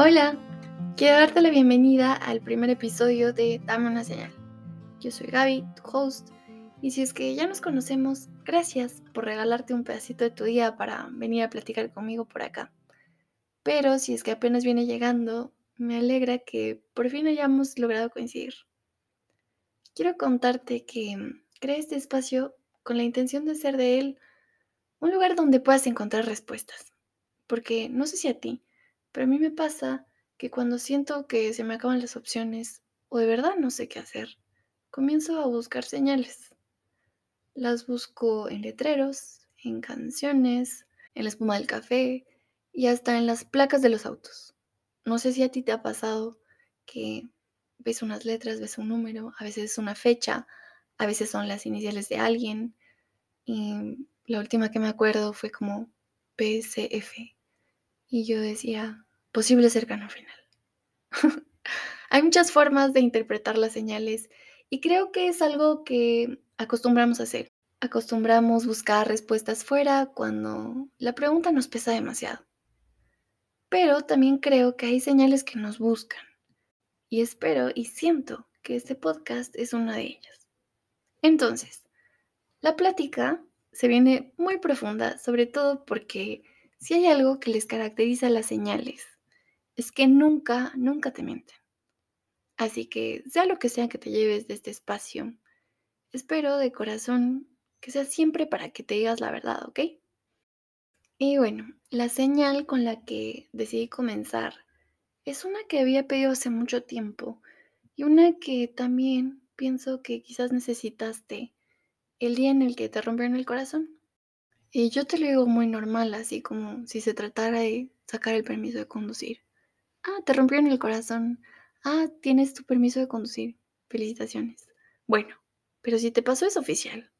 Hola, quiero darte la bienvenida al primer episodio de Dame una señal. Yo soy Gaby, tu host, y si es que ya nos conocemos, gracias por regalarte un pedacito de tu día para venir a platicar conmigo por acá. Pero si es que apenas viene llegando, me alegra que por fin hayamos logrado coincidir. Quiero contarte que creé este espacio con la intención de ser de él un lugar donde puedas encontrar respuestas. Porque no sé si a ti, pero a mí me pasa que cuando siento que se me acaban las opciones o de verdad no sé qué hacer, comienzo a buscar señales. Las busco en letreros, en canciones, en la espuma del café y hasta en las placas de los autos. No sé si a ti te ha pasado que ves unas letras, ves un número, a veces es una fecha, a veces son las iniciales de alguien. Y la última que me acuerdo fue como PCF. Y yo decía, posible cercano final. Hay muchas formas de interpretar las señales y creo que es algo que acostumbramos a hacer. Acostumbramos buscar respuestas fuera cuando la pregunta nos pesa demasiado. Pero también creo que hay señales que nos buscan. Y espero y siento que este podcast es una de ellas. Entonces, la plática se viene muy profunda, sobre todo porque si hay algo que les caracteriza las señales, es que nunca, nunca te mienten. Así que, sea lo que sea que te lleves de este espacio, espero de corazón que sea siempre para que te digas la verdad, ¿ok? Y bueno, la señal con la que decidí comenzar es una que había pedido hace mucho tiempo y una que también pienso que quizás necesitaste el día en el que te rompieron el corazón. Y yo te lo digo muy normal, así como si se tratara de sacar el permiso de conducir. Ah, te rompieron el corazón. Ah, tienes tu permiso de conducir. Felicitaciones. Bueno, pero si te pasó es oficial.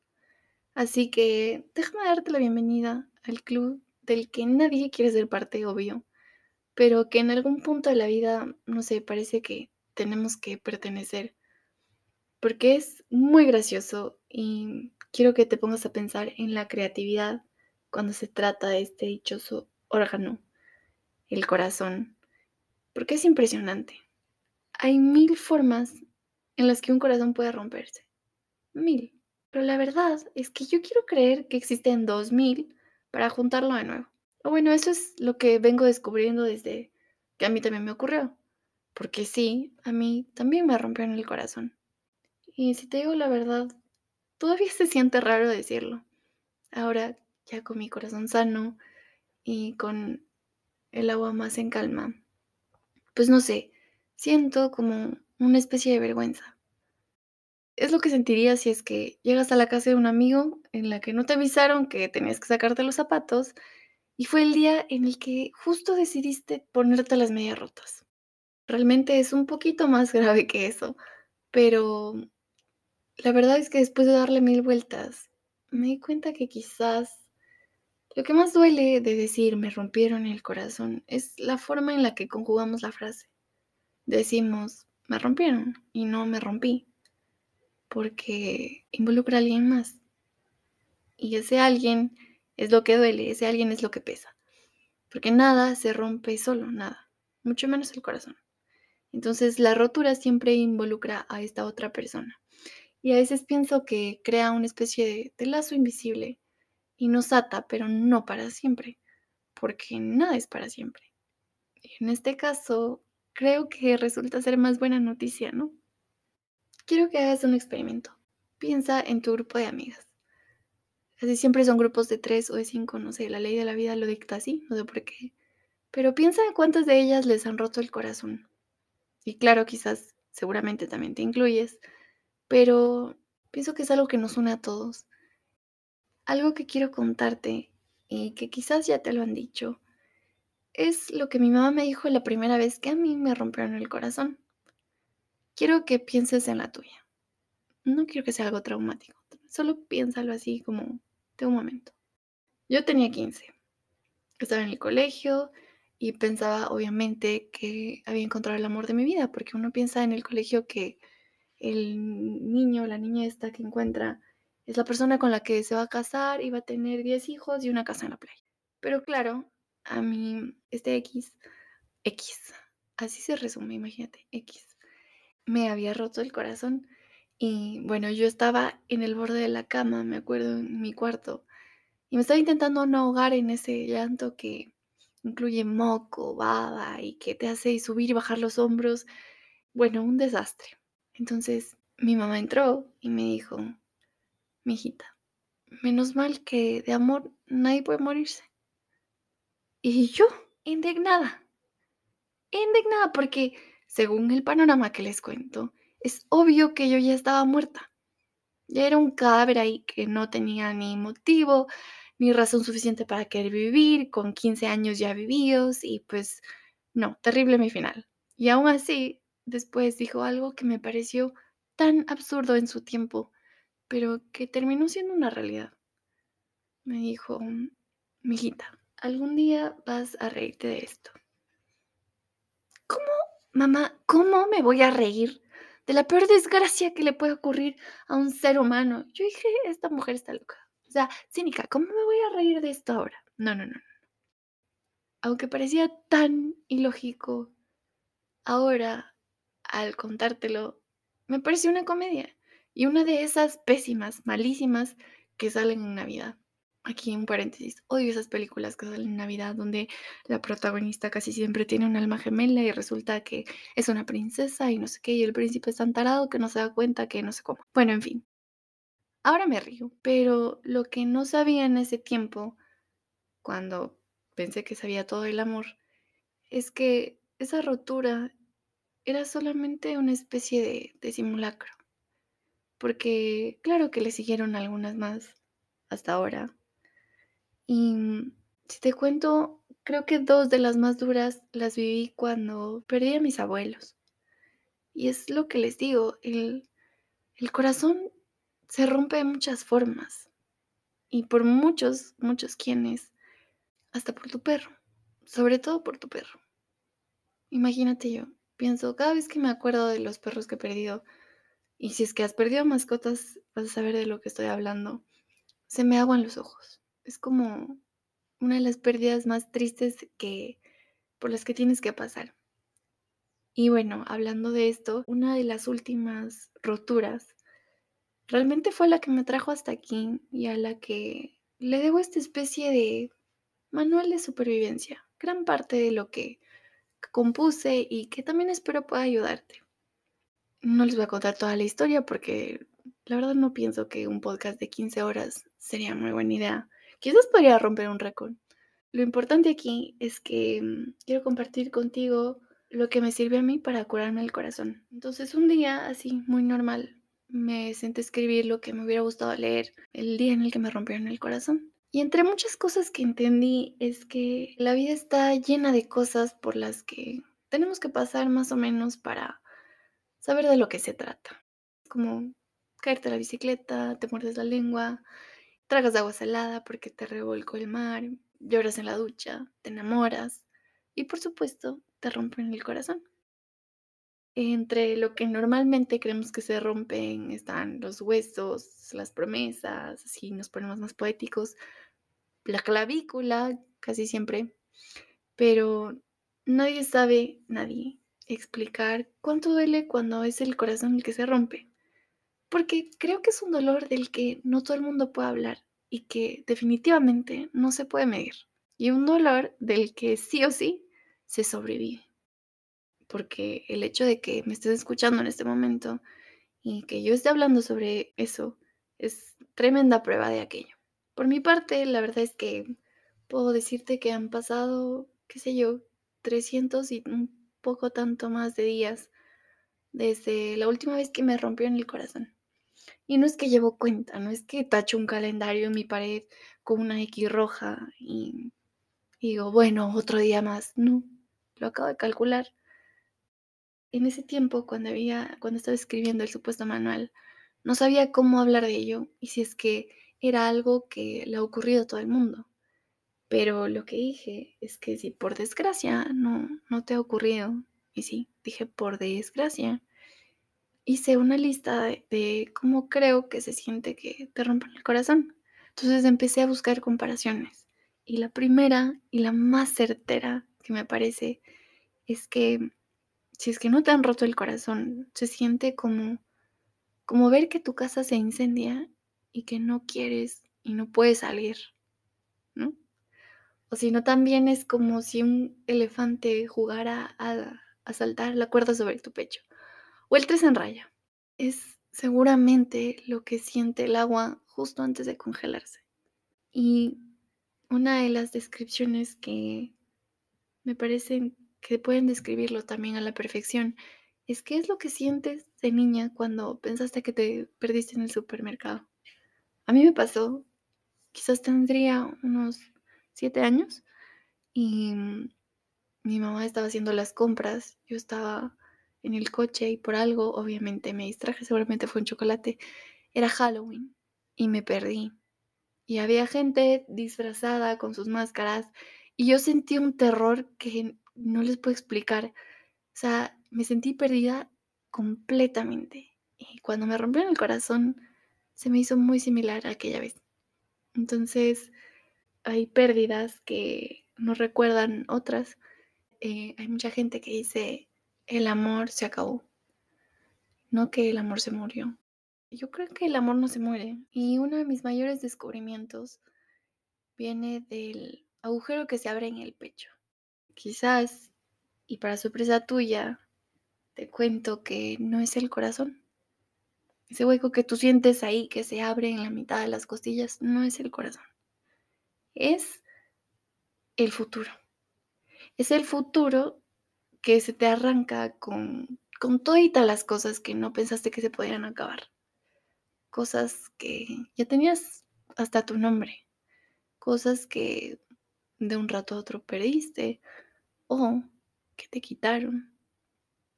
Así que déjame darte la bienvenida al club del que nadie quiere ser parte, obvio, pero que en algún punto de la vida, no sé, parece que tenemos que pertenecer. Porque es muy gracioso y quiero que te pongas a pensar en la creatividad cuando se trata de este dichoso órgano, el corazón, porque es impresionante. Hay mil formas en las que un corazón puede romperse. Mil. Pero la verdad es que yo quiero creer que existen dos mil para juntarlo de nuevo. O bueno, eso es lo que vengo descubriendo desde que a mí también me ocurrió. Porque sí, a mí también me rompieron el corazón. Y si te digo la verdad, todavía se siente raro decirlo. Ahora, ya con mi corazón sano y con el agua más en calma, pues no sé, siento como una especie de vergüenza. Es lo que sentiría si es que llegas a la casa de un amigo en la que no te avisaron que tenías que sacarte los zapatos y fue el día en el que justo decidiste ponerte las medias rotas. Realmente es un poquito más grave que eso, pero la verdad es que después de darle mil vueltas, me di cuenta que quizás lo que más duele de decir me rompieron el corazón es la forma en la que conjugamos la frase. Decimos me rompieron y no me rompí, porque involucra a alguien más. Y ese alguien es lo que duele, ese alguien es lo que pesa. Porque nada se rompe solo, nada, mucho menos el corazón. Entonces la rotura siempre involucra a esta otra persona. Y a veces pienso que crea una especie de, lazo invisible y nos ata, pero no para siempre, porque nada es para siempre. Y en este caso, creo que resulta ser más buena noticia, ¿no? Quiero que hagas un experimento. Piensa en tu grupo de amigas. Así siempre son grupos de tres o de cinco, no sé, la ley de la vida lo dicta así, no sé por qué. Pero piensa en cuántas de ellas les han roto el corazón. Y claro, quizás, seguramente también te incluyes, pero pienso que es algo que nos une a todos. Algo que quiero contarte y que quizás ya te lo han dicho, es lo que mi mamá me dijo la primera vez que a mí me rompieron el corazón. Quiero que pienses en la tuya. No quiero que sea algo traumático, solo piénsalo así como de un momento. Yo tenía 15, estaba en el colegio y pensaba obviamente que había encontrado el amor de mi vida, porque uno piensa en el colegio que el niño, la niña esta que encuentra, es la persona con la que se va a casar y va a tener 10 hijos y una casa en la playa. Pero claro, a mí, este X, X, así se resume, imagínate, X. Me había roto el corazón y bueno, yo estaba en el borde de la cama, me acuerdo, en mi cuarto, y me estaba intentando no ahogar en ese llanto que incluye moco, baba y que te hace subir y bajar los hombros. Bueno, un desastre. Entonces mi mamá entró y me dijo, mi hijita, menos mal que de amor nadie puede morirse. Y yo, indignada, indignada porque según el panorama que les cuento, es obvio que yo ya estaba muerta. Ya era un cadáver ahí que no tenía ni motivo, ni razón suficiente para querer vivir, con 15 años ya vividos, y pues no, terrible mi final. Y aún así, después dijo algo que me pareció tan absurdo en su tiempo, pero que terminó siendo una realidad. Me dijo, mijita, algún día vas a reírte de esto. ¿Cómo, mamá, cómo me voy a reír de la peor desgracia que le puede ocurrir a un ser humano? Yo dije, esta mujer está loca. O sea, cínica, ¿cómo me voy a reír de esto ahora? No, no, no, no. Aunque parecía tan ilógico, ahora, al contártelo, me pareció una comedia. Y una de esas pésimas, malísimas, que salen en Navidad. Aquí en paréntesis, odio esas películas que salen en Navidad donde la protagonista casi siempre tiene un alma gemela y resulta que es una princesa y no sé qué, y el príncipe es tan tarado que no se da cuenta que no sé cómo. Bueno, en fin. Ahora me río, pero lo que no sabía en ese tiempo, cuando pensé que sabía todo el amor, es que esa rotura era solamente una especie de, de simulacro. Porque claro que le siguieron algunas más hasta ahora. Y mm, si te cuento, creo que dos de las más duras las viví cuando perdí a mis abuelos. Y es lo que les digo, el, el corazón se rompe de muchas formas. Y por muchos, muchos quienes, hasta por tu perro, sobre todo por tu perro. Imagínate yo, pienso, cada vez que me acuerdo de los perros que he perdido, y si es que has perdido mascotas, vas a saber de lo que estoy hablando, se me aguan los ojos. Es como una de las pérdidas más tristes que por las que tienes que pasar. Y bueno, hablando de esto, una de las últimas roturas realmente fue la que me trajo hasta aquí y a la que le debo esta especie de manual de supervivencia, gran parte de lo que compuse y que también espero pueda ayudarte. No les voy a contar toda la historia porque la verdad no pienso que un podcast de 15 horas sería muy buena idea. Quizás podría romper un récord. Lo importante aquí es que mm, quiero compartir contigo lo que me sirve a mí para curarme el corazón. Entonces un día así, muy normal, me senté a escribir lo que me hubiera gustado leer el día en el que me rompieron el corazón. Y entre muchas cosas que entendí es que la vida está llena de cosas por las que tenemos que pasar más o menos para saber de lo que se trata. Como caerte a la bicicleta, te muerdes la lengua, tragas agua salada porque te revolcó el mar, lloras en la ducha, te enamoras y por supuesto te rompen el corazón. Entre lo que normalmente creemos que se rompen están los huesos, las promesas, si nos ponemos más poéticos, la clavícula, casi siempre, pero nadie sabe, nadie, explicar cuánto duele cuando es el corazón el que se rompe, porque creo que es un dolor del que no todo el mundo puede hablar y que definitivamente no se puede medir, y un dolor del que sí o sí se sobrevive porque el hecho de que me estés escuchando en este momento y que yo esté hablando sobre eso es tremenda prueba de aquello. Por mi parte, la verdad es que puedo decirte que han pasado, qué sé yo, 300 y un poco tanto más de días desde la última vez que me rompió en el corazón. Y no es que llevo cuenta, no es que tacho un calendario en mi pared con una X roja y, y digo, bueno, otro día más. No, lo acabo de calcular en ese tiempo, cuando, estaba escribiendo el supuesto manual, no sabía cómo hablar de ello y si es que era algo que le ha ocurrido a todo el mundo. Pero lo que dije es que si por desgracia no, no te ha ocurrido, y sí, dije por desgracia, hice una lista de, de cómo creo que se siente que te rompan el corazón. Entonces empecé a buscar comparaciones. Y la primera y la más certera que me parece es que si es que no te han roto el corazón, se siente como, como ver que tu casa se incendia y que no quieres y no puedes salir, ¿no? O si no, también es como si un elefante jugara a, a saltar la cuerda sobre tu pecho. O el tres en raya. Es seguramente lo que siente el agua justo antes de congelarse. Y una de las descripciones que me parecen que pueden describirlo también a la perfección es qué es lo que sientes de niña cuando pensaste que te perdiste en el supermercado. A mí me pasó, quizás tendría unos siete años y mi mamá estaba haciendo las compras, yo estaba en el coche y por algo obviamente me distraje, seguramente fue un chocolate, era Halloween y me perdí. Y había gente disfrazada con sus máscaras y yo sentí un terror que no les puedo explicar. O sea, me sentí perdida completamente. Y cuando me rompieron el corazón, se me hizo muy similar a aquella vez. Entonces, hay pérdidas que no recuerdan otras. Eh, hay mucha gente que dice, el amor se acabó, no que el amor se murió. Yo creo que el amor no se muere. Y uno de mis mayores descubrimientos viene del agujero que se abre en el pecho. Quizás, y para sorpresa tuya, te cuento que no es el corazón. Ese hueco que tú sientes ahí que se abre en la mitad de las costillas no es el corazón. Es el futuro. Es el futuro que se te arranca con, con todas las cosas que no pensaste que se podían acabar. Cosas que ya tenías hasta tu nombre. Cosas que de un rato a otro perdiste o que te quitaron,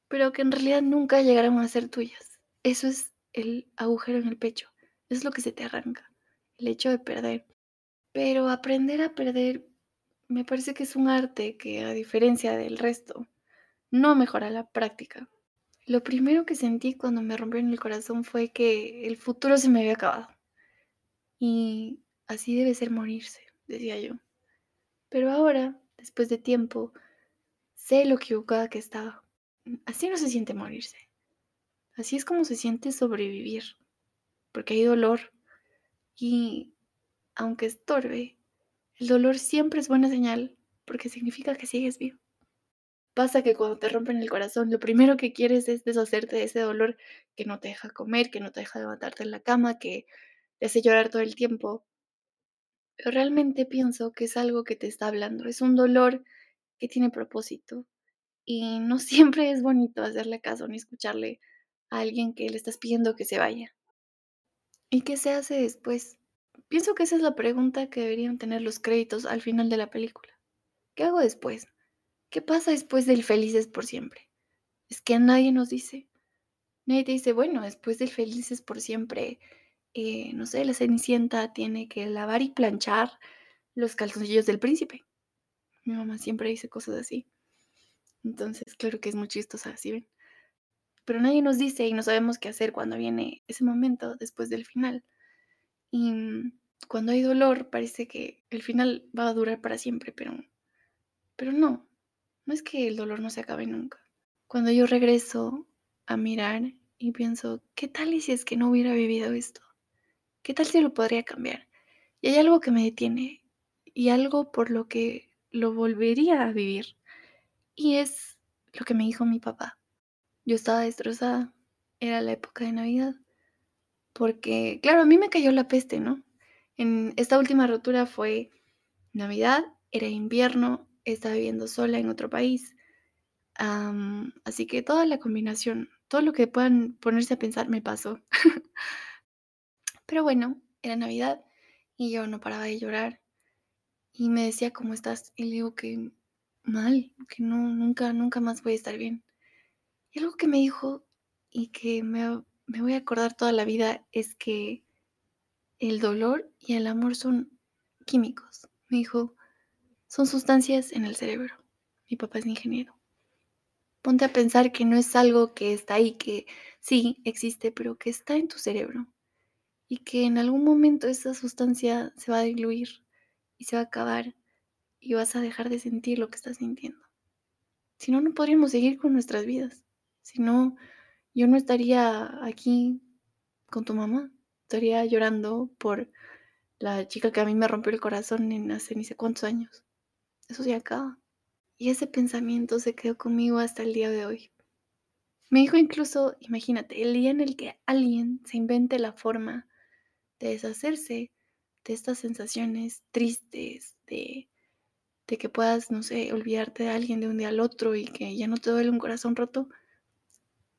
pero que en realidad nunca llegaron a ser tuyas. Eso es el agujero en el pecho, es lo que se te arranca, el hecho de perder. Pero aprender a perder me parece que es un arte que a diferencia del resto, no mejora la práctica. Lo primero que sentí cuando me rompió en el corazón fue que el futuro se me había acabado. Y así debe ser morirse, decía yo. Pero ahora, después de tiempo, sé lo equivocada que estaba. Así no se siente morirse. Así es como se siente sobrevivir. Porque hay dolor. Y aunque estorbe, el dolor siempre es buena señal porque significa que sigues vivo. Pasa que cuando te rompen el corazón, lo primero que quieres es deshacerte de ese dolor que no te deja comer, que no te deja levantarte en la cama, que te hace llorar todo el tiempo. Pero realmente pienso que es algo que te está hablando, es un dolor que tiene propósito. Y no siempre es bonito hacerle caso ni escucharle a alguien que le estás pidiendo que se vaya. ¿Y qué se hace después? Pienso que esa es la pregunta que deberían tener los créditos al final de la película. ¿Qué hago después? ¿Qué pasa después del felices por siempre? Es que nadie nos dice. Nadie te dice, bueno, después del felices por siempre, eh, no sé, la cenicienta tiene que lavar y planchar los calzoncillos del príncipe. Mi mamá siempre dice cosas así. Entonces, claro que es muy chistosa, ¿sí ven? Pero nadie nos dice y no sabemos qué hacer cuando viene ese momento después del final. Y mm, cuando hay dolor, parece que el final va a durar para siempre, pero, pero no. No es que el dolor no se acabe nunca. Cuando yo regreso a mirar y pienso, ¿qué tal y si es que no hubiera vivido esto? ¿Qué tal si lo podría cambiar? Y hay algo que me detiene y algo por lo que lo volvería a vivir. Y es lo que me dijo mi papá. Yo estaba destrozada. Era la época de Navidad. Porque, claro, a mí me cayó la peste, ¿no? En esta última rotura fue Navidad, era invierno, estaba viviendo sola en otro país. así que toda la combinación, todo lo que puedan ponerse a pensar me pasó. Pero bueno, era Navidad y yo no paraba de llorar y me decía, ¿cómo estás? Y le digo que mal, que no, nunca, nunca más voy a estar bien. Y algo que me dijo y que me, me voy a acordar toda la vida es que el dolor y el amor son químicos. Me dijo, son sustancias en el cerebro. Mi papá es ingeniero. Ponte a pensar que no es algo que está ahí, que sí existe, pero que está en tu cerebro. Y que en algún momento esa sustancia se va a diluir y se va a acabar y vas a dejar de sentir lo que estás sintiendo. Si no, no podríamos seguir con nuestras vidas. Si no, yo no estaría aquí con tu mamá. Estaría llorando por la chica que a mí me rompió el corazón en hace ni sé cuántos años. Eso se acaba. Y ese pensamiento se quedó conmigo hasta el día de hoy. Me dijo incluso, imagínate, el día en el que alguien se invente la forma de deshacerse de estas sensaciones tristes, de, de que puedas, no sé, olvidarte de alguien de un día al otro y que ya no te duele un corazón roto,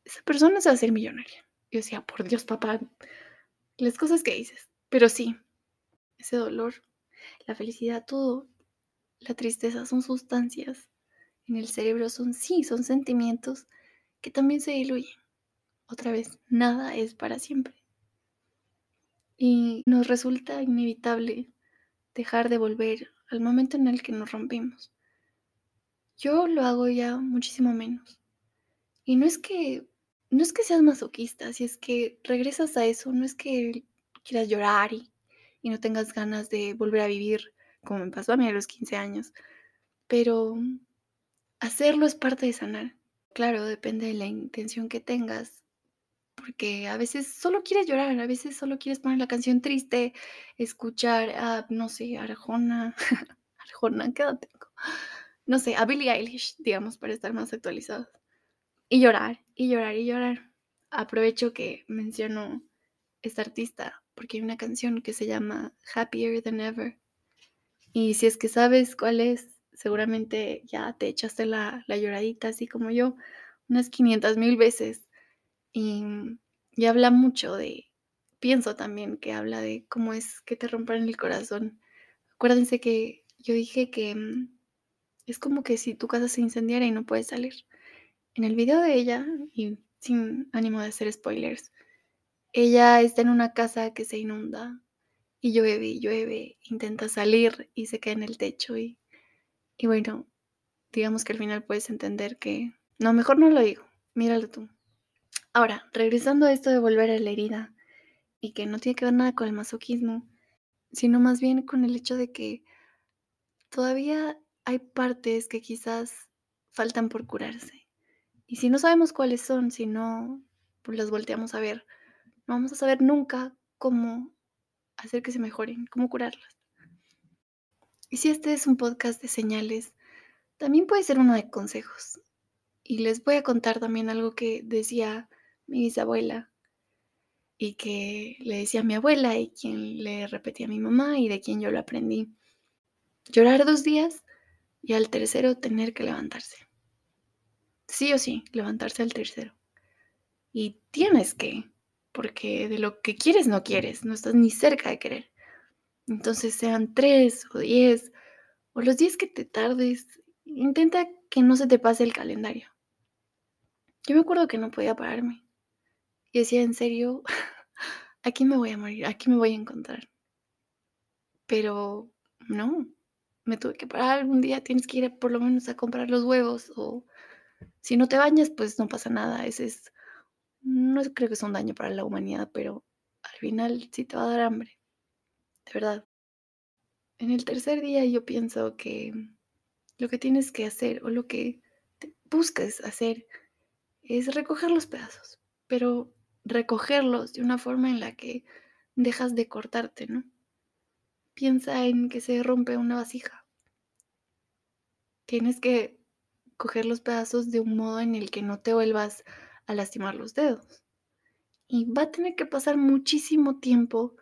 esa persona se va a hacer millonaria. Yo decía, por Dios, papá, las cosas que dices. Pero sí, ese dolor, la felicidad, todo, la tristeza son sustancias en el cerebro, son sí, son sentimientos que también se diluyen. Otra vez, nada es para siempre. Y nos resulta inevitable dejar de volver al momento en el que nos rompimos. Yo lo hago ya muchísimo menos. Y no es que no es que seas masoquista, si es que regresas a eso, no es que quieras llorar y, y no tengas ganas de volver a vivir como me pasó a mí a los 15 años, pero hacerlo es parte de sanar. Claro, depende de la intención que tengas, porque a veces solo quieres llorar, a veces solo quieres poner la canción triste, escuchar a, no sé, Arjona, Arjona, ¿qué edad tengo? No sé, a Billie Eilish, digamos, para estar más actualizados. Y llorar, y llorar, y llorar. Aprovecho que menciono esta artista porque hay una canción que se llama Happier Than Ever. Y si es que sabes cuál es, seguramente ya te echaste la, la lloradita, así como yo, unas 500 mil veces. Y, habla mucho de, pienso también que habla de cómo es que te rompan el corazón. Acuérdense que yo dije que mm, es como que si tu casa se incendiara y no puedes salir. En el video de ella, y sin ánimo de hacer spoilers, ella está en una casa que se inunda y llueve y llueve, intenta salir y se cae en el techo y, y bueno, digamos que al final puedes entender que... No, mejor no lo digo, míralo tú. Ahora, regresando a esto de volver a la herida y que no tiene que ver nada con el masoquismo, sino más bien con el hecho de que todavía hay partes que quizás faltan por curarse. Y si no sabemos cuáles son, si no las volteamos a ver, no vamos a saber nunca cómo hacer que se mejoren, cómo curarlas. Y si este es un podcast de señales, también puede ser uno de consejos. Y les voy a contar también algo que decía mi bisabuela y que le decía a mi abuela y quien le repetía a mi mamá y de quien yo lo aprendí. Llorar dos días y al tercero tener que levantarse sí o sí levantarse al tercero. Y tienes que, porque de lo que quieres no quieres, no estás ni cerca de querer. Entonces sean tres o diez, o los diez que te tardes, intenta que no se te pase el calendario. Yo me acuerdo que no podía pararme. Y decía, en serio, aquí me voy a morir, aquí me voy a encontrar. Pero no, me tuve que parar algún día, tienes que ir por lo menos a comprar los huevos o si no te bañas, pues no pasa nada. Ese es, no creo que es un daño para la humanidad, pero al final sí te va a dar hambre. De verdad. En el tercer día yo pienso que lo que tienes que hacer o lo que buscas hacer es recoger los pedazos, pero recogerlos de una forma en la que dejas de cortarte, ¿no? Piensa en que se rompe una vasija. Tienes que coger los pedazos de un modo en el que no te vuelvas a lastimar los dedos. Y va a tener que pasar muchísimo tiempo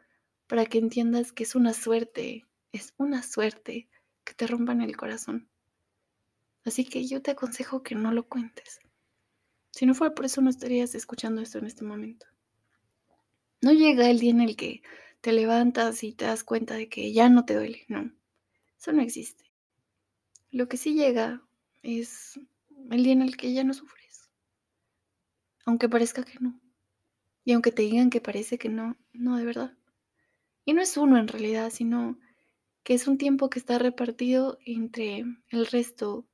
para que entiendas que es una suerte, es una suerte que te rompan el corazón. Así que yo te aconsejo que no lo cuentes. Si no fuera por eso no estarías escuchando esto en este momento. No llega el día en el que te levantas y te das cuenta de que ya no te duele, no. Eso no existe. Lo que sí llega es el día en el que ya no sufres. Aunque parezca que no. Y aunque te digan que parece que no, no de verdad. Y no es uno en realidad, sino que es un tiempo que está repartido entre el resto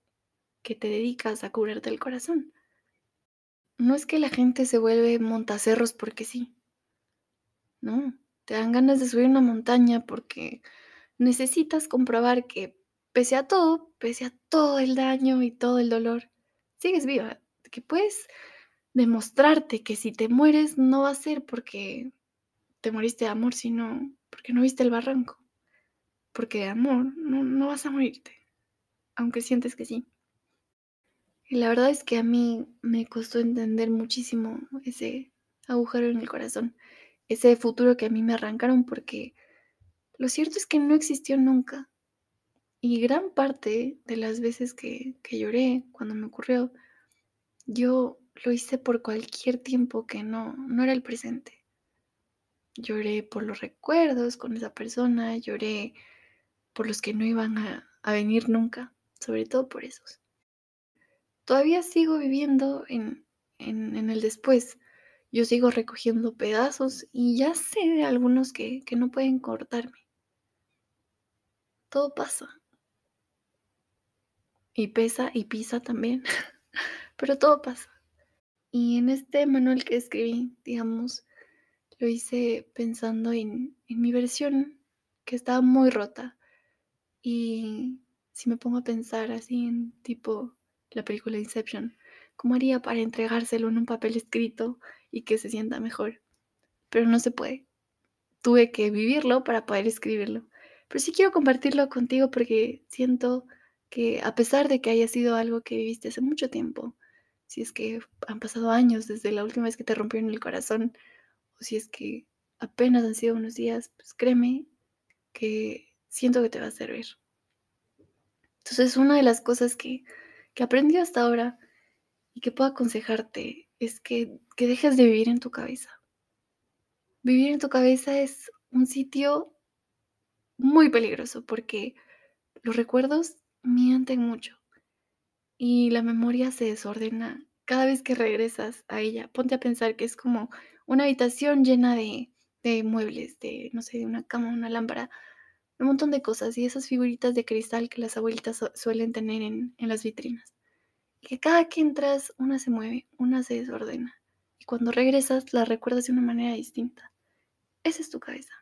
que te dedicas a curarte el corazón. No es que la gente se vuelve montacerros porque sí. No, te dan ganas de subir una montaña porque necesitas comprobar que pese a todo, pese a todo el daño y todo el dolor, sigues viva, que puedes demostrarte que si te mueres no va a ser porque te moriste de amor, sino porque no viste el barranco. Porque de amor no, no vas a morirte, aunque sientes que sí. La verdad es que a mí me costó entender muchísimo ese agujero en el corazón, ese futuro que a mí me arrancaron porque lo cierto es que no existió nunca. Y gran parte de las veces que, que lloré cuando me ocurrió, yo lo hice por cualquier tiempo que no, no era el presente. Lloré por los recuerdos con esa persona, lloré por los que no iban a, a venir nunca, sobre todo por esos todavía sigo viviendo en, en, el después. Yo sigo recogiendo pedazos y ya sé de algunos que, que no pueden cortarme. Todo pasa. Y pesa y pisa también. Pero todo pasa. Y en este manual que escribí, digamos, lo hice pensando en, en mi versión, que estaba muy rota. Y si me pongo a pensar así en tipo la película Inception, ¿cómo haría para entregárselo en un papel escrito y que se sienta mejor? Pero no se puede. Tuve que vivirlo para poder escribirlo. Pero sí quiero compartirlo contigo porque siento que a pesar de que haya sido algo que viviste hace mucho tiempo, si es que han pasado años desde la última vez que te rompieron el corazón, o si es que apenas han sido unos días, pues créeme que siento que te va a servir. Entonces, una de las cosas que que aprendí hasta ahora y que puedo aconsejarte es que, que dejes de vivir en tu cabeza. Vivir en tu cabeza es un sitio muy peligroso porque los recuerdos mienten mucho y la memoria se desordena cada vez que regresas a ella. Ponte a pensar que es como una habitación llena de, de muebles, de, no sé, de una cama, una lámpara, un montón de cosas y esas figuritas de cristal que las abuelitas suelen tener en, en las vitrinas. Y que cada que entras, una se mueve, una se desordena. Y cuando regresas, la recuerdas de una manera distinta. Esa es tu cabeza.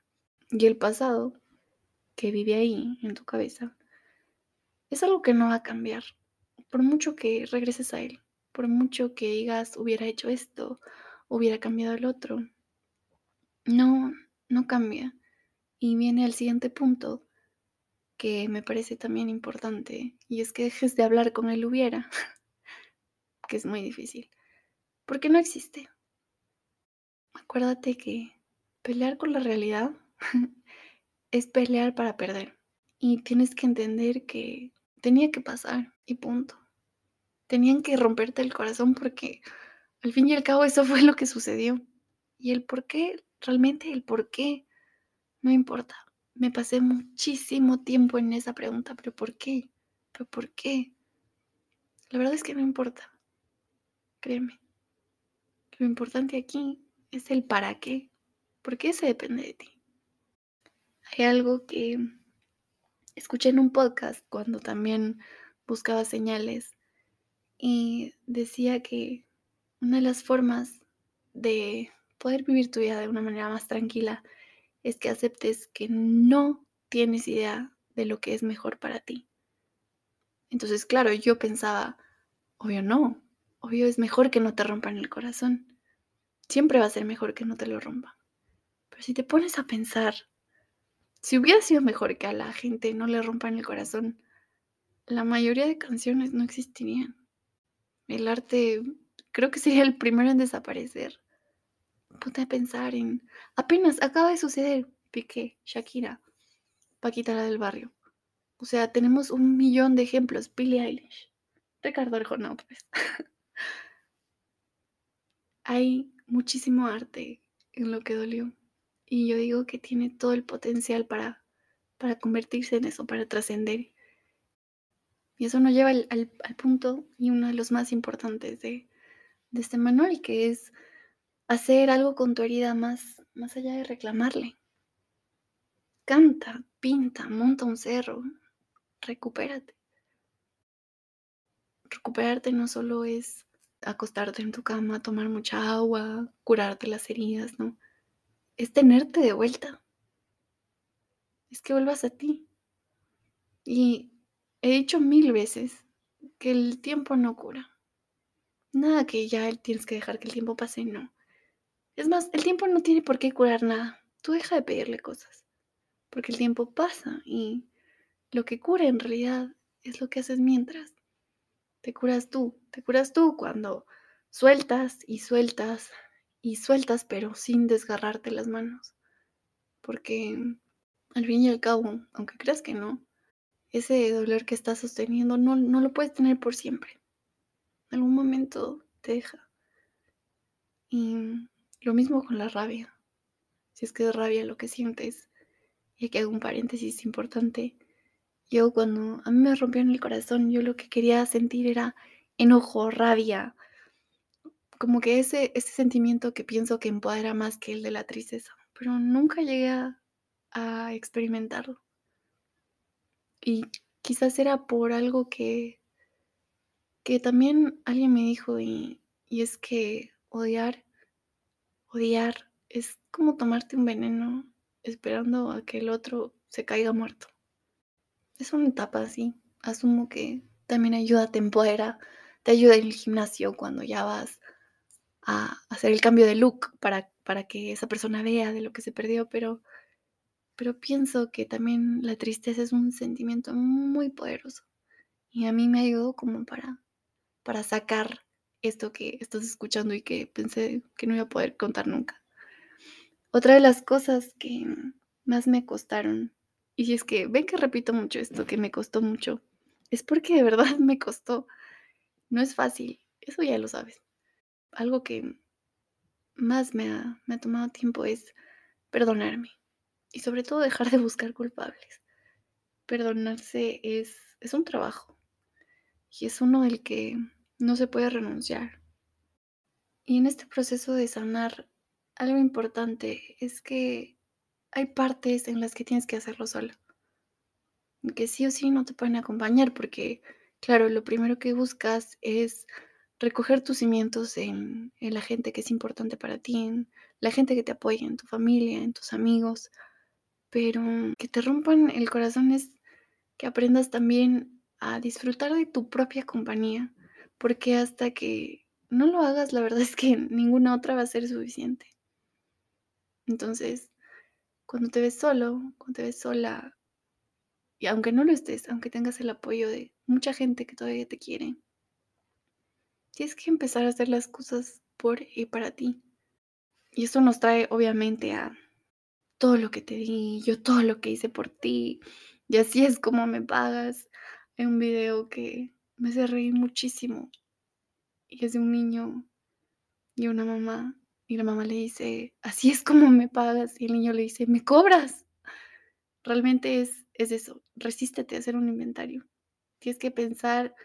Y el pasado, que vive ahí, en tu cabeza, es algo que no va a cambiar. Por mucho que regreses a él, por mucho que digas, hubiera hecho esto, hubiera cambiado el otro. No, no cambia. Y viene el siguiente punto que me parece también importante y es que dejes de hablar con él hubiera, que es muy difícil, porque no existe. Acuérdate que pelear con la realidad es pelear para perder y tienes que entender que tenía que pasar y punto. Tenían que romperte el corazón porque al fin y al cabo eso fue lo que sucedió. Y el por qué, realmente el por qué no importa. Me pasé muchísimo tiempo en esa pregunta, pero ¿por qué? ¿Pero por qué? La verdad es que no importa. Créeme. Lo importante aquí es el para qué. Porque ese depende de ti. Hay algo que escuché en un podcast cuando también buscaba señales y decía que una de las formas de poder vivir tu vida de una manera más tranquila es que aceptes que no tienes idea de lo que es mejor para ti. Entonces, claro, yo pensaba, obvio no, obvio es mejor que no te rompan el corazón. Siempre va a ser mejor que no te lo rompan. Pero si te pones a pensar, si hubiera sido mejor que a la gente no le rompan el corazón, la mayoría de canciones no existirían. El arte creo que sería el primero en desaparecer ponte a pensar en. Apenas acaba de suceder Piqué, Shakira, Paquita la del barrio. O sea, tenemos un millón de ejemplos. Billie Eilish, Ricardo Arjona, pues. Hay muchísimo arte en lo que dolió. Y yo digo que tiene todo el potencial para, para convertirse en eso, para trascender. Y eso nos lleva al, al, punto y uno de los más importantes de, de este manual, que es hacer algo con tu herida más, más allá de reclamarle. Canta, pinta, monta un cerro, recupérate. Recuperarte no solo es acostarte en tu cama, tomar mucha agua, curarte las heridas, no. Es tenerte de vuelta. Es que vuelvas a ti. Y he dicho mil veces que el tiempo no cura. Nada que ya tienes que dejar que el tiempo pase, no. Es más, el tiempo no tiene por qué curar nada. Tú deja de pedirle cosas. Porque el tiempo pasa y lo que cura en realidad es lo que haces mientras. Te curas tú. Te curas tú cuando sueltas y sueltas y sueltas, pero sin desgarrarte las manos. Porque al fin y al cabo, aunque creas que no, ese dolor que estás sosteniendo no, no lo puedes tener por siempre. En algún momento te deja. Y lo mismo con la rabia. Si es que es rabia lo que sientes. Y aquí hago un paréntesis importante. Yo cuando a mí me rompieron el corazón, yo lo que quería sentir era enojo, rabia. Como que ese, ese sentimiento que pienso que empodera más que el de la tristeza. Pero nunca llegué a, a experimentarlo. Y quizás era por algo que, que también alguien me dijo y, y es que odiar, odiar es como tomarte un veneno esperando a que el otro se caiga muerto. Es una etapa así. Asumo que también ayuda, te empodera, te ayuda en el gimnasio cuando ya vas a hacer el cambio de look para, para que esa persona vea de lo que se perdió, pero pero pienso que también la tristeza es un sentimiento muy poderoso y a mí me ayudó como para, para sacar esto que estás escuchando y que pensé que no iba a poder contar nunca. Otra de las cosas que más me costaron, y si es que ven que repito mucho esto, que me costó mucho, es porque de verdad me costó. No es fácil, eso ya lo sabes. Algo que más me ha, tomado tiempo es perdonarme y sobre todo dejar de buscar culpables. Perdonarse es, es un trabajo y es uno del que no se puede renunciar. Y en este proceso de sanar, algo importante es que hay partes en las que tienes que hacerlo solo. Que sí o sí no te pueden acompañar porque, claro, lo primero que buscas es recoger tus cimientos en, en la gente que es importante para ti, en la gente que te apoya, en tu familia, en tus amigos, pero que te rompan el corazón es que aprendas también a disfrutar de tu propia compañía, porque hasta que no lo hagas, la verdad es que ninguna otra va a ser suficiente. Entonces, cuando te ves solo, cuando te ves sola, y aunque no lo estés, aunque tengas el apoyo de mucha gente que todavía te quiere, tienes que empezar a hacer las cosas por y para ti. Y eso nos trae obviamente a todo lo que te di, yo todo lo que hice por ti, y así es como me pagas. Hay un video que me hace reír muchísimo y es de un niño y una mamá y la mamá le dice, así es como me pagas y el niño le dice, me cobras. Realmente es, es eso, resístete a hacer un inventario. Tienes que pensar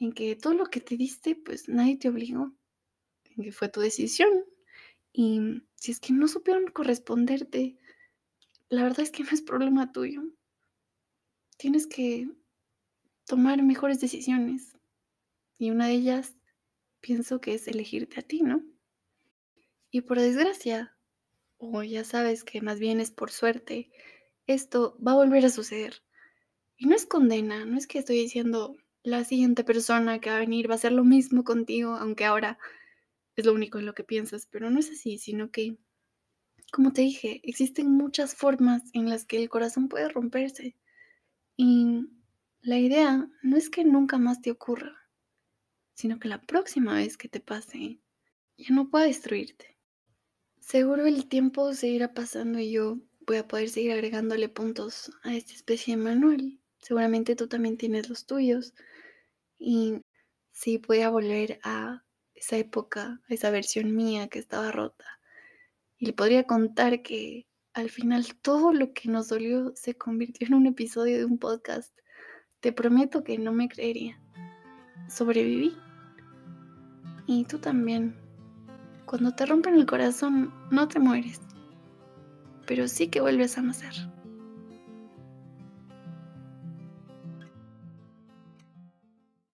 en que todo lo que te diste, pues nadie te obligó, en que fue tu decisión. Y si es que no supieron corresponderte, la verdad es que no es problema tuyo. Tienes que tomar mejores decisiones. Y una de ellas pienso que es elegirte a ti, ¿no? Y por desgracia, o ya sabes que más bien es por suerte, esto va a volver a suceder. Y no es condena, no es que estoy diciendo la siguiente persona que va a venir va a hacer lo mismo contigo, aunque ahora es lo único en lo que piensas, pero no es así, sino que como te dije, existen muchas formas en las que el corazón puede romperse. Y la idea no es que nunca más te ocurra, sino que la próxima vez que te pase, ya no pueda destruirte. Seguro el tiempo seguirá pasando y yo voy a poder seguir agregándole puntos a esta especie de manual. Seguramente tú también tienes los tuyos. Y sí, voy volver a esa época, a esa versión mía que estaba rota y le podría contar que al final todo lo que nos dolió se convirtió en un episodio de un podcast. Te prometo que no me creería. Sobreviví. Y tú también. Cuando te rompen el corazón, no te mueres. Pero sí que vuelves a nacer.